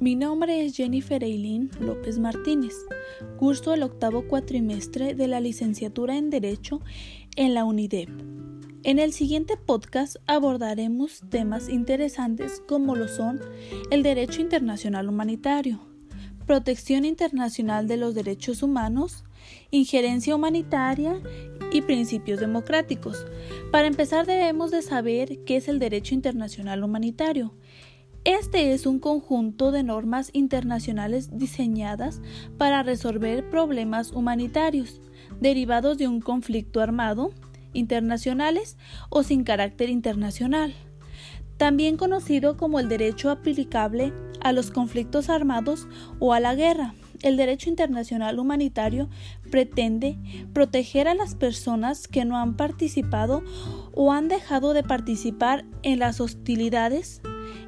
Mi nombre es Jennifer Eileen López Martínez. Curso el octavo cuatrimestre de la licenciatura en Derecho en la UNIDEP. En el siguiente podcast abordaremos temas interesantes como lo son el derecho internacional humanitario, protección internacional de los derechos humanos, injerencia humanitaria y principios democráticos. Para empezar debemos de saber qué es el derecho internacional humanitario. Este es un conjunto de normas internacionales diseñadas para resolver problemas humanitarios derivados de un conflicto armado, internacionales o sin carácter internacional, también conocido como el derecho aplicable a los conflictos armados o a la guerra. El derecho internacional humanitario pretende proteger a las personas que no han participado o han dejado de participar en las hostilidades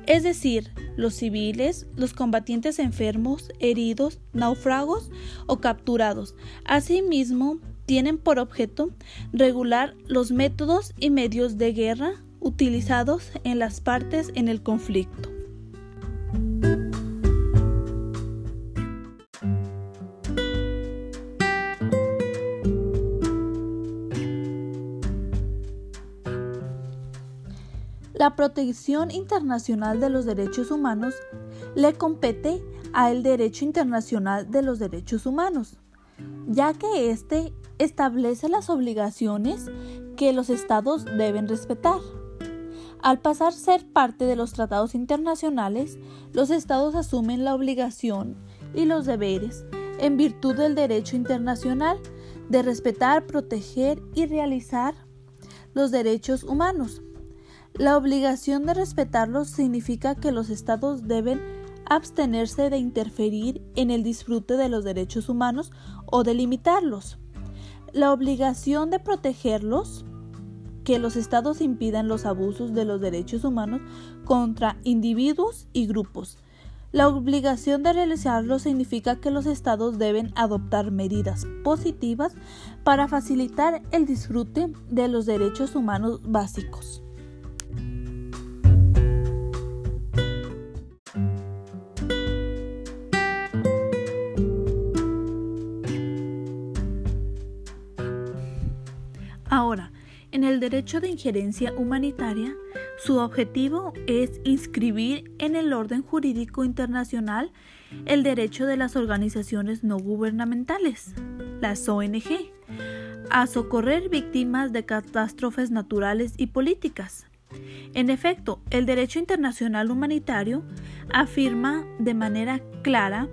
es decir, los civiles, los combatientes enfermos, heridos, náufragos o capturados. Asimismo, tienen por objeto regular los métodos y medios de guerra utilizados en las partes en el conflicto. La protección internacional de los derechos humanos le compete al derecho internacional de los derechos humanos, ya que éste establece las obligaciones que los estados deben respetar. Al pasar a ser parte de los tratados internacionales, los estados asumen la obligación y los deberes, en virtud del derecho internacional, de respetar, proteger y realizar los derechos humanos. La obligación de respetarlos significa que los estados deben abstenerse de interferir en el disfrute de los derechos humanos o de limitarlos. La obligación de protegerlos, que los estados impidan los abusos de los derechos humanos contra individuos y grupos. La obligación de realizarlo significa que los estados deben adoptar medidas positivas para facilitar el disfrute de los derechos humanos básicos. El derecho de injerencia humanitaria, su objetivo es inscribir en el orden jurídico internacional el derecho de las organizaciones no gubernamentales, las ONG, a socorrer víctimas de catástrofes naturales y políticas. En efecto, el derecho internacional humanitario afirma de manera clara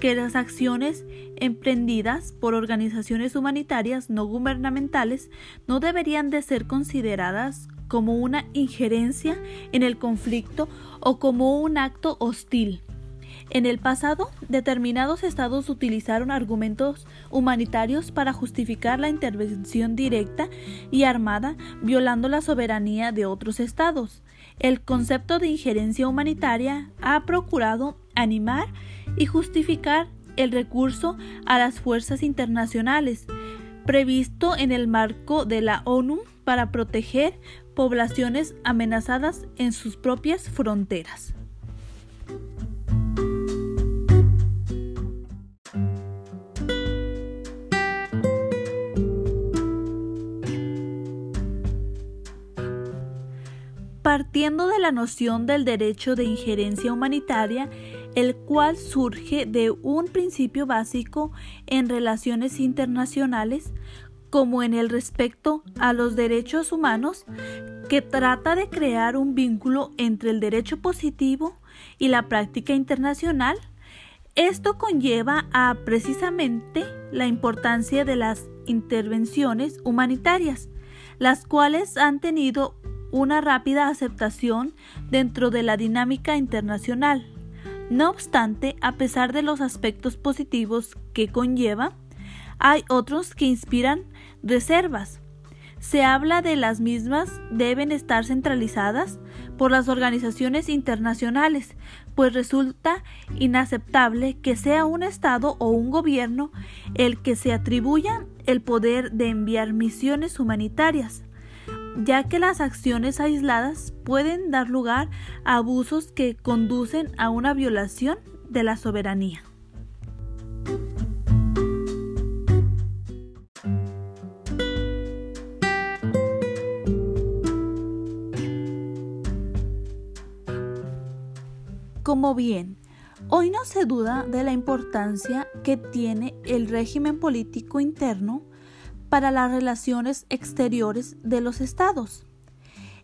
que las acciones emprendidas por organizaciones humanitarias no gubernamentales no deberían de ser consideradas como una injerencia en el conflicto o como un acto hostil. En el pasado, determinados estados utilizaron argumentos humanitarios para justificar la intervención directa y armada violando la soberanía de otros estados. El concepto de injerencia humanitaria ha procurado animar y justificar el recurso a las fuerzas internacionales previsto en el marco de la ONU para proteger poblaciones amenazadas en sus propias fronteras. Partiendo de la noción del derecho de injerencia humanitaria, el cual surge de un principio básico en relaciones internacionales, como en el respecto a los derechos humanos, que trata de crear un vínculo entre el derecho positivo y la práctica internacional. Esto conlleva a precisamente la importancia de las intervenciones humanitarias, las cuales han tenido una rápida aceptación dentro de la dinámica internacional. No obstante, a pesar de los aspectos positivos que conlleva, hay otros que inspiran reservas. Se habla de las mismas deben estar centralizadas por las organizaciones internacionales, pues resulta inaceptable que sea un Estado o un gobierno el que se atribuya el poder de enviar misiones humanitarias ya que las acciones aisladas pueden dar lugar a abusos que conducen a una violación de la soberanía. Como bien, hoy no se duda de la importancia que tiene el régimen político interno para las relaciones exteriores de los estados.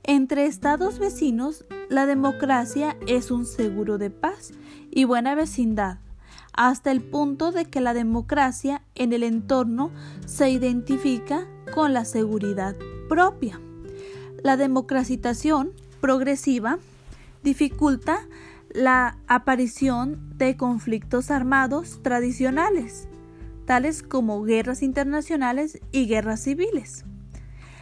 Entre estados vecinos, la democracia es un seguro de paz y buena vecindad, hasta el punto de que la democracia en el entorno se identifica con la seguridad propia. La democratización progresiva dificulta la aparición de conflictos armados tradicionales, tales como guerras internacionales y guerras civiles.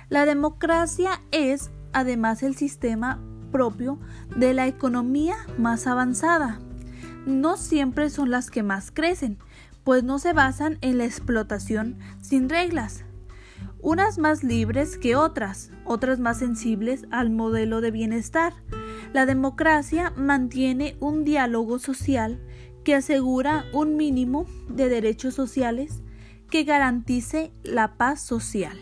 La democracia es además el sistema propio de la economía más avanzada. No siempre son las que más crecen, pues no se basan en la explotación sin reglas. Unas más libres que otras, otras más sensibles al modelo de bienestar, la democracia mantiene un diálogo social que asegura un mínimo de derechos sociales que garantice la paz social.